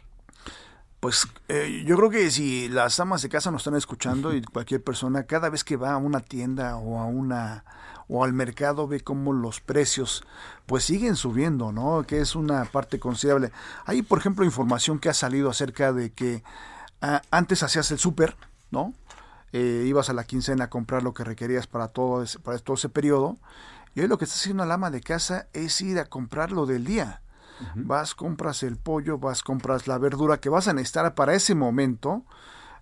Pues eh, yo creo que si las amas de casa nos están escuchando y cualquier persona, cada vez que va a una tienda o a una o al mercado ve cómo los precios pues siguen subiendo, ¿no? Que es una parte considerable. Hay, por ejemplo, información que ha salido acerca de que ah, antes hacías el súper, ¿no? Eh, ibas a la quincena a comprar lo que requerías para todo ese, para todo ese periodo. Y hoy lo que está haciendo la ama de casa es ir a comprar lo del día vas, compras el pollo, vas, compras la verdura que vas a necesitar para ese momento.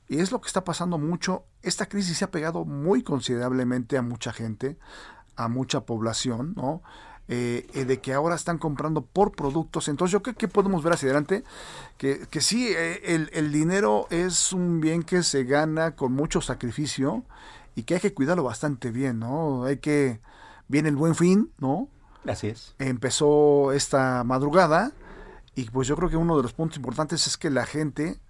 Y es lo que está pasando mucho. Esta crisis se ha pegado muy considerablemente a mucha gente, a mucha población, ¿no? Eh, eh, de que ahora están comprando por productos. Entonces yo creo que podemos ver hacia adelante que, que sí, eh, el, el, dinero es un bien que se gana con mucho sacrificio y que hay que cuidarlo bastante bien, ¿no? Hay que, viene el buen fin, ¿no? Así es. Empezó esta madrugada y pues yo creo que uno de los puntos importantes es que la gente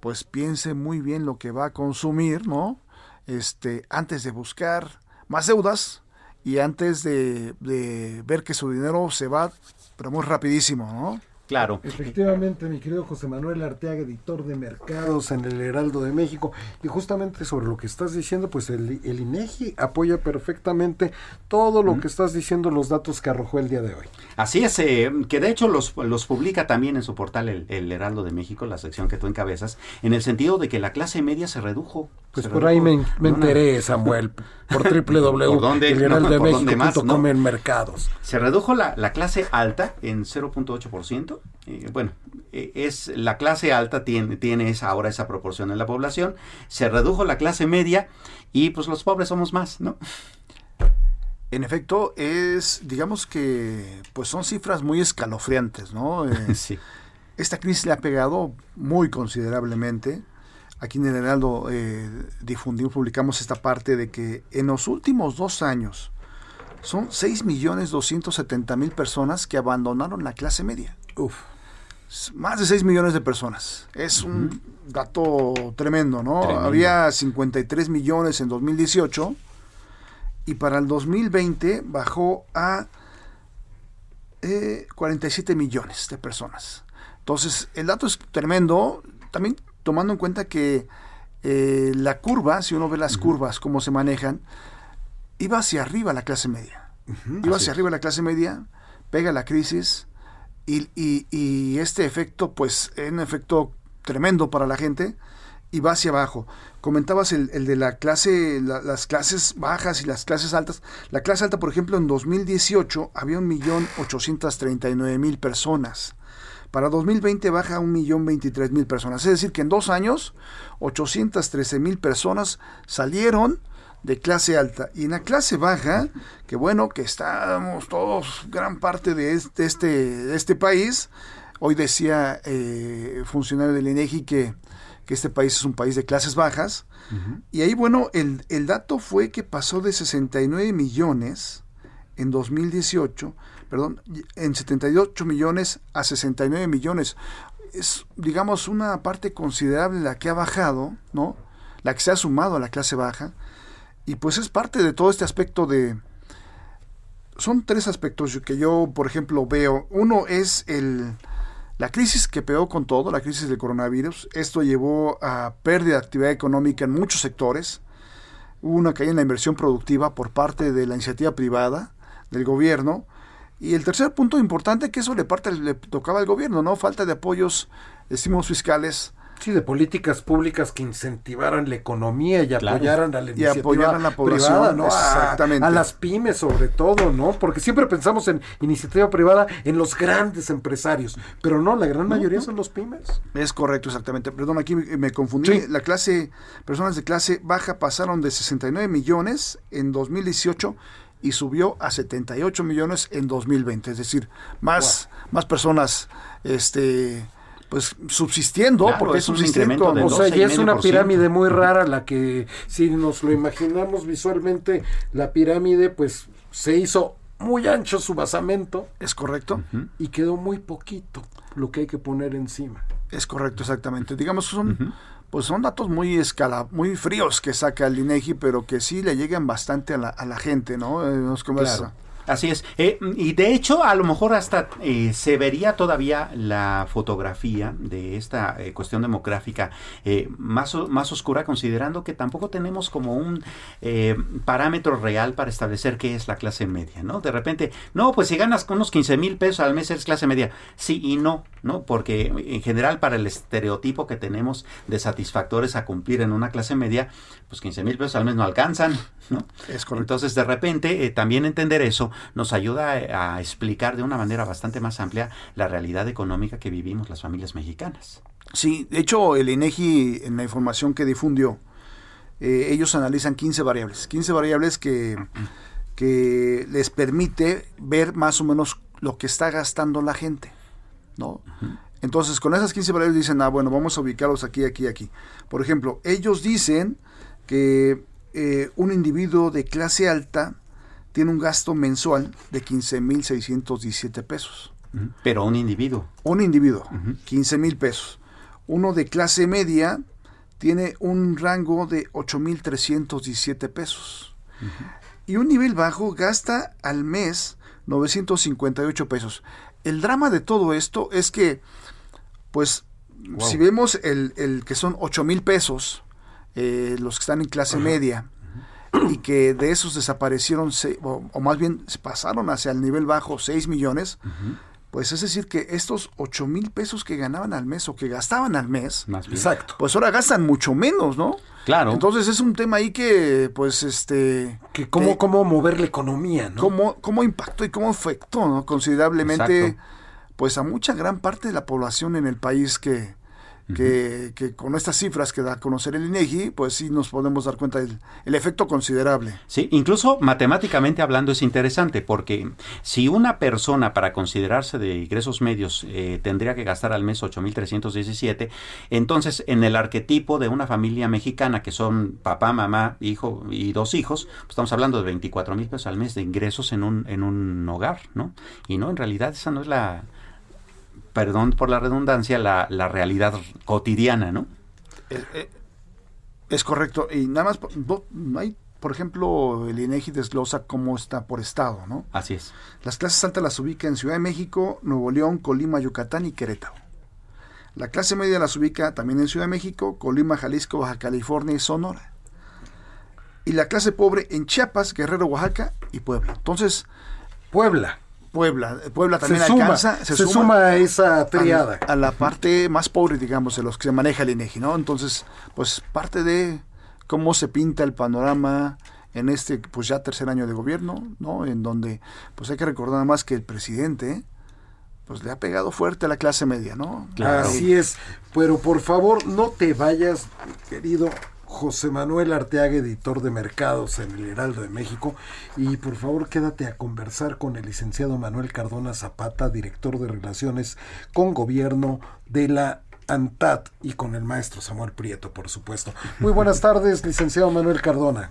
pues piense muy bien lo que va a consumir, ¿no? Este, antes de buscar más deudas y antes de, de ver que su dinero se va, pero muy rapidísimo, ¿no? Claro. Efectivamente, mi querido José Manuel Arteaga, editor de mercados en el Heraldo de México. Y justamente sobre lo que estás diciendo, pues el, el INEGI apoya perfectamente todo lo que estás diciendo, los datos que arrojó el día de hoy. Así es, eh, que de hecho los, los publica también en su portal el, Heraldo de México, la sección que tú encabezas, en el sentido de que la clase media se redujo. Pues por ahí me, enteré, Samuel, por www.elheraldodemexico.com en mercados. Se redujo la, la clase alta en 0.8%, eh, bueno, eh, es la clase alta tiene, tiene esa, ahora esa proporción en la población, se redujo la clase media y pues los pobres somos más, ¿no? En efecto, es, digamos que, pues son cifras muy escalofriantes, ¿no? Eh, sí. Esta crisis le ha pegado muy considerablemente. Aquí en el Heraldo difundimos, publicamos esta parte de que en los últimos dos años son 6.270.000 personas que abandonaron la clase media. Uf. Más de 6 millones de personas. Es un dato tremendo, ¿no? Había 53 millones en 2018 y para el 2020 bajó a 47 eh, millones de personas. Entonces, el dato es tremendo, también tomando en cuenta que eh, la curva, si uno ve las curvas, cómo se manejan, iba hacia arriba la clase media. iba hacia arriba la clase media, pega la crisis y, y, y este efecto, pues, es un efecto tremendo para la gente y va hacia abajo. Comentabas el, el de la clase, la- las clases bajas y las clases altas. La clase alta, por ejemplo, en 2018 había 1.839.000 personas. Para 2020 baja a 1.023.000 personas. Es decir, que en dos años 813.000 personas salieron de clase alta. Y en la clase baja, que bueno, que estamos todos, gran parte de este, este, de este país, hoy decía eh, funcionario del INEGI que, que este país es un país de clases bajas. Y ahí, bueno, el, el dato fue que pasó de 69 millones en 2018, perdón, en 78 millones a 69 millones. Es, digamos, una parte considerable la que ha bajado, ¿no? La que se ha sumado a la clase baja. Y pues es parte de todo este aspecto de... Son tres aspectos que yo, por ejemplo, veo. Uno es el, la crisis que pegó con todo, la crisis del coronavirus. Esto llevó a pérdida de actividad económica en muchos sectores. Hubo una caída en la inversión productiva por parte de la iniciativa privada, del gobierno. Y el tercer punto importante, que eso le, parte, le tocaba al gobierno, ¿no? Falta de apoyos, estímulos fiscales. Sí, de políticas públicas que incentivaran la economía y Claro. apoyaran a la Y iniciativa apoyaran a la población, privada, ¿no? Exactamente. A, las pymes sobre todo, ¿no? Porque siempre pensamos en iniciativa privada en los grandes empresarios, pero no, la gran mayoría son los pymes. Es correcto, exactamente. Perdón, aquí me, me confundí. Sí. La clase, personas de clase baja pasaron de 69 millones en 2018 y subió a 78 millones en 2020. Es decir, más, más personas, este, pues subsistiendo, Claro, porque es un incremento de O sea, ya es una pirámide muy rara la que, si nos lo imaginamos visualmente, la pirámide pues se hizo muy ancho su basamento Es correcto. y quedó muy poquito lo que hay que poner encima. Es correcto, exactamente. Digamos, son, pues son datos muy escala, muy fríos que saca el INEGI, pero que sí le llegan bastante a la, a la gente, ¿no? Eh, nos conversa- Claro. Así es. Eh, y de hecho, a lo mejor hasta eh, se vería todavía la fotografía de esta eh, cuestión demográfica más, más oscura, considerando que tampoco tenemos como un parámetro real para establecer qué es la clase media, ¿no? De repente, no, pues si ganas unos 15 mil pesos al mes eres clase media. Sí y no, ¿no? Porque en general para el estereotipo que tenemos de satisfactores a cumplir en una clase media, pues 15 mil pesos al mes no alcanzan, ¿no? Es correcto. Entonces, de repente, eh, también entender eso nos ayuda eh, a, explicar de una manera bastante más amplia la realidad económica que vivimos las familias mexicanas. Sí, de hecho, el INEGI, en la información que difundió, eh, ellos analizan 15 variables. 15 variables que, que les permite ver más o menos lo que está gastando la gente. ¿no? Entonces, con esas 15 variables dicen, ah, bueno, vamos a ubicarlos aquí, aquí, aquí. Por ejemplo, ellos dicen que eh, un individuo de clase alta tiene un gasto mensual de 15.617 pesos. Pero un individuo. Un individuo, 15 mil pesos. Uno de clase media tiene un rango de 8.317 pesos. Y un nivel bajo gasta al mes 958 pesos. El drama de todo esto es que, pues, si vemos el, el que son 8 mil pesos, eh, los que están en clase media, y que de esos desaparecieron, se- o, o más bien se pasaron hacia el nivel bajo 6 millones, pues es decir que estos 8 mil pesos que ganaban al mes o que gastaban al mes, Más bien. Exacto. pues ahora gastan mucho menos, ¿no? Claro. Entonces es un tema ahí que, pues, este... Que cómo, te- cómo mover la economía, ¿no? cómo, cómo impactó y cómo afectó ¿no? considerablemente Exacto. pues a mucha gran parte de la población en el país que, que, que con estas cifras que da a conocer el INEGI, pues sí nos podemos dar cuenta del el efecto considerable. Sí, incluso matemáticamente hablando es interesante porque si una persona para considerarse de ingresos medios eh, tendría que gastar al mes 8.317, entonces en el arquetipo de una familia mexicana que son papá, mamá, hijo y dos hijos, pues estamos hablando de 24 mil pesos al mes de ingresos en un, en un hogar, ¿no? Y no, en realidad esa no es la, perdón por la redundancia, la, la realidad cotidiana, ¿no? Eh, eh, es correcto. Y nada más, hay, por ejemplo, el INEGI desglosa cómo está por estado, ¿no? Así es. Las clases altas las ubica en Ciudad de México, Nuevo León, Colima, Yucatán y Querétaro. La clase media las ubica también en Ciudad de México, Colima, Jalisco, Baja California y Sonora. y la clase pobre en Chiapas, Guerrero, Oaxaca y Puebla. Entonces, Puebla. Puebla, Puebla también se suma, alcanza, se, suma, a esa triada. A, a, la parte más pobre, digamos, de los que se maneja el INEGI, ¿no? Entonces, pues parte de cómo se pinta el panorama en este, pues ya tercer año de gobierno, ¿no? En donde, pues hay que recordar nada más que el presidente, pues le ha pegado fuerte a la clase media, ¿no? Claro. Así es, pero por favor no te vayas, querido José Manuel Arteaga, editor de mercados en el Heraldo de México, y por favor quédate a conversar con el licenciado Manuel Cardona Zapata, director de Relaciones con Gobierno de la ANTAT, y con el maestro Samuel Prieto, por supuesto. Muy buenas tardes, licenciado Manuel Cardona.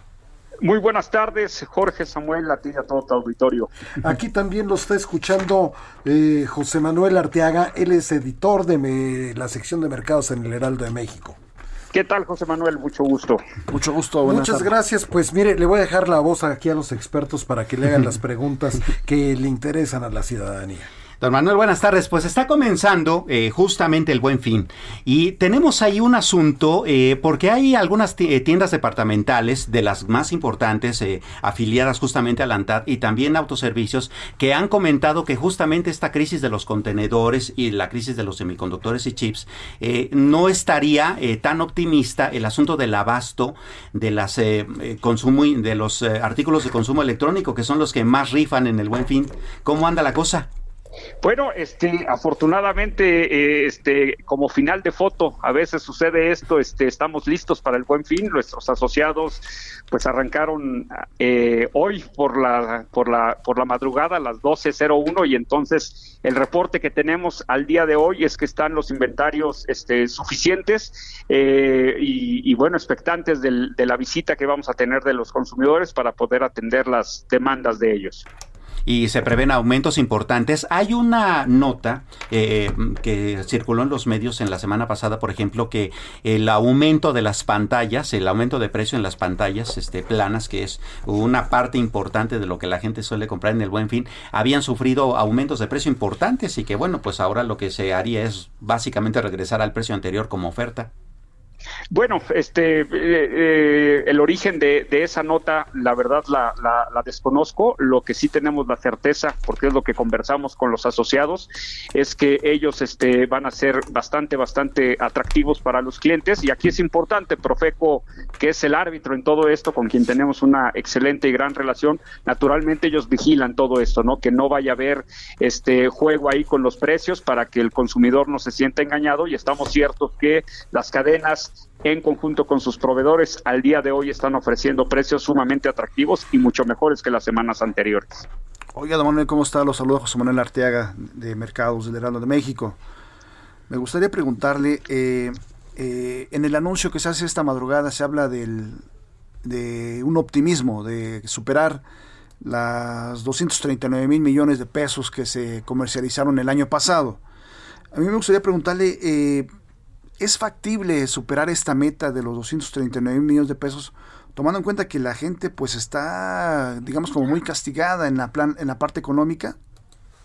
Muy buenas tardes, Jorge Samuel, a ti y a todo tu auditorio. Aquí también lo está escuchando eh, José Manuel Arteaga, él es editor de me, la sección de mercados en el Heraldo de México. ¿Qué tal, José Manuel? Mucho gusto. Mucho gusto. Muchas tardes. gracias. Pues mire, le voy a dejar la voz aquí a los expertos para que le hagan las preguntas que le interesan a la ciudadanía. Don Manuel, buenas tardes. Pues está comenzando eh, justamente el buen fin y tenemos ahí un asunto eh, porque hay algunas tiendas departamentales de las más importantes eh, afiliadas justamente a la ANTAD y también autoservicios que han comentado que justamente esta crisis de los contenedores y la crisis de los semiconductores y chips no estaría tan optimista el asunto del abasto de las consumo de los artículos de consumo electrónico que son los que más rifan en el buen fin. ¿Cómo anda la cosa? Bueno, este, afortunadamente, eh, este, como final de foto, a veces sucede esto, este, estamos listos para el buen fin. Nuestros asociados, pues, arrancaron eh, hoy por la, por la, por la madrugada a las 12:01 y entonces el reporte que tenemos al día de hoy es que están los inventarios, este, suficientes eh, y, y, bueno, expectantes del, de la visita que vamos a tener de los consumidores para poder atender las demandas de ellos y se prevén aumentos importantes. Hay una nota eh, que circuló en los medios en la semana pasada, por ejemplo, que el aumento de las pantallas, el aumento de precio en las pantallas este, planas, que es una parte importante de lo que la gente suele comprar en el buen fin, habían sufrido aumentos de precio importantes y que bueno, pues ahora lo que se haría es básicamente regresar al precio anterior como oferta. Bueno, este, eh, eh, el origen de, esa nota, la verdad la, la, desconozco. Lo que sí tenemos la certeza, porque es lo que conversamos con los asociados, es que ellos este, van a ser bastante, bastante atractivos para los clientes. Y aquí es importante, Profeco, que es el árbitro en todo esto, con quien tenemos una excelente y gran relación. Naturalmente ellos vigilan todo esto, ¿no? Que no vaya a haber este juego ahí con los precios para que el consumidor no se sienta engañado. Y estamos ciertos que las cadenas en conjunto con sus proveedores, al día de hoy están ofreciendo precios sumamente atractivos y mucho mejores que las semanas anteriores. Oiga, don Manuel, ¿cómo está? Los saludos José Manuel Arteaga de Mercados del Heraldo de México. Me gustaría preguntarle, eh, eh, en el anuncio que se hace esta madrugada se habla del, de un optimismo, de superar las 239 mil millones de pesos que se comercializaron el año pasado. A mí me gustaría preguntarle, eh, ¿Es factible superar esta meta de los 239 millones de pesos, tomando en cuenta que la gente pues está, digamos, como muy castigada en la, plan, en la parte económica?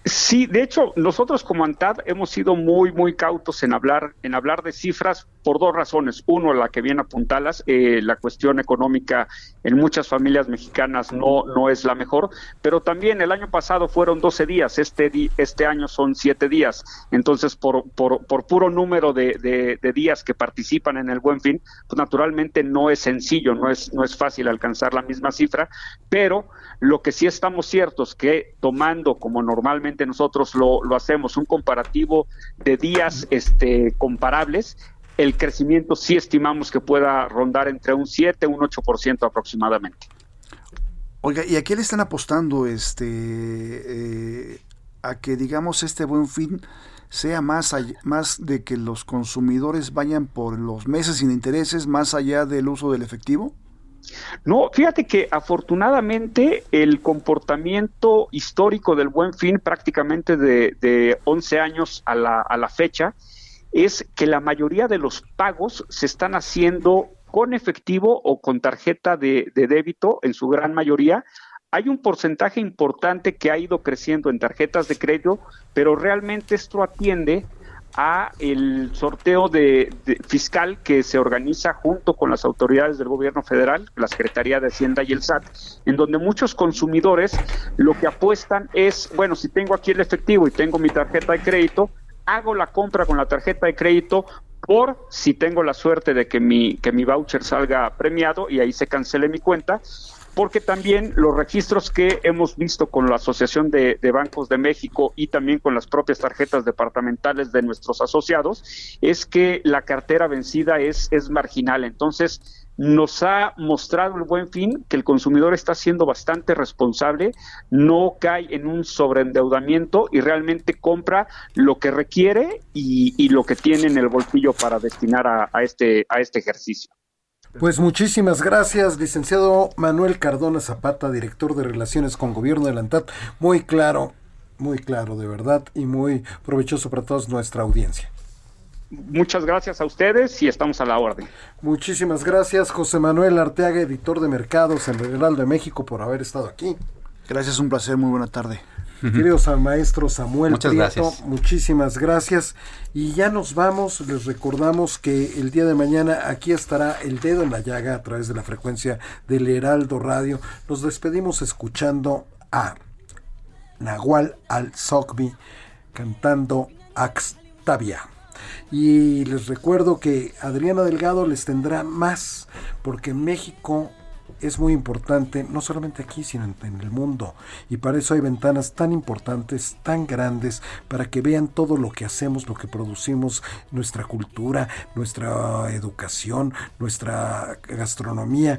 Sí, de hecho, nosotros como ANTAD hemos sido muy, muy cautos en hablar, en hablar de cifras por dos razones. Uno, la que viene a apuntalas, eh, la cuestión económica en muchas familias mexicanas no, no es la mejor, pero también el año pasado fueron 12 días, este, este año son 7 días. Entonces, por, por, por puro número de, de, días que participan en el Buen Fin, pues naturalmente no es sencillo, no es, no es fácil alcanzar la misma cifra, pero lo que sí estamos ciertos que tomando como normalmente nosotros lo, lo hacemos, un comparativo de días este, comparables, el crecimiento sí estimamos que pueda rondar entre un 7 y un 8% aproximadamente. Oiga, ¿y a qué le están apostando este eh, a que digamos este buen fin sea más, más de que los consumidores vayan por los meses sin intereses más allá del uso del efectivo? No, fíjate que afortunadamente el comportamiento histórico del buen fin prácticamente de, de 11 años a la, a la fecha es que la mayoría de los pagos se están haciendo con efectivo o con tarjeta de, de débito en su gran mayoría, hay un porcentaje importante que ha ido creciendo en tarjetas de crédito, pero realmente esto atiende a el sorteo de, fiscal que se organiza junto con las autoridades del gobierno federal, la Secretaría de Hacienda y el SAT, en donde muchos consumidores lo que apuestan es, bueno, si tengo aquí el efectivo y tengo mi tarjeta de crédito, hago la compra con la tarjeta de crédito por si tengo la suerte de que mi, que mi voucher salga premiado y ahí se cancele mi cuenta porque también los registros que hemos visto con la Asociación de, Bancos de México y también con las propias tarjetas departamentales de nuestros asociados, es que la cartera vencida es, es marginal. Entonces, nos ha mostrado el buen fin que el consumidor está siendo bastante responsable, no cae en un sobreendeudamiento y realmente compra lo que requiere y, lo que tiene en el bolsillo para destinar a, este, a este ejercicio. Pues muchísimas gracias, licenciado Manuel Cardona Zapata, director de Relaciones con Gobierno de la ANTAD. Muy claro, muy claro, de verdad, y muy provechoso para toda nuestra audiencia. Muchas gracias a ustedes y estamos a la orden. Muchísimas gracias, José Manuel Arteaga, editor de mercados en el Heraldo de México, por haber estado aquí. Gracias, un placer, muy buena tarde. Queridos maestro Samuel Muchas gracias. muchísimas gracias. Y ya nos vamos, les recordamos que el día de mañana aquí estará el dedo en la llaga a través de la frecuencia del Heraldo Radio. Nos despedimos escuchando a Nahual Al-Sokbi cantando Axtavia. Y les recuerdo que Adriana Delgado les tendrá más, porque México es muy importante, no solamente aquí, sino en, el mundo. Y para eso hay ventanas tan importantes, tan grandes, para que vean todo lo que hacemos, lo que producimos, nuestra cultura, nuestra educación, nuestra gastronomía,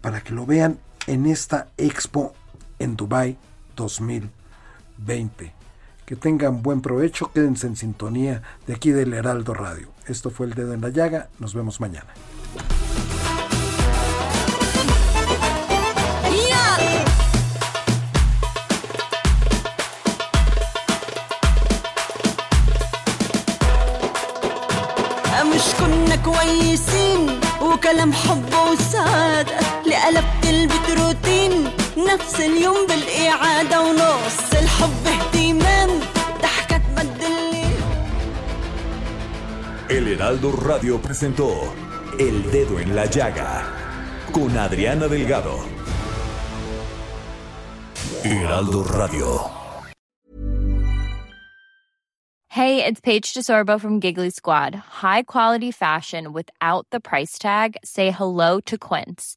para que lo vean en esta expo en Dubai 2020. Que tengan buen provecho, quédense en sintonía de aquí del Heraldo Radio. Esto fue el dedo en la llaga, nos vemos mañana. كويسين وكلام حب وسعادة لقلبت البيت روتين نفس اليوم بالإعادة ونص الحب El Heraldo Radio presentó El Dedo en la Llaga con Adriana Delgado. Heraldo Radio. Hey, it's Paige DeSorbo from Giggly Squad. High quality fashion without the price tag. Say hello to Quince.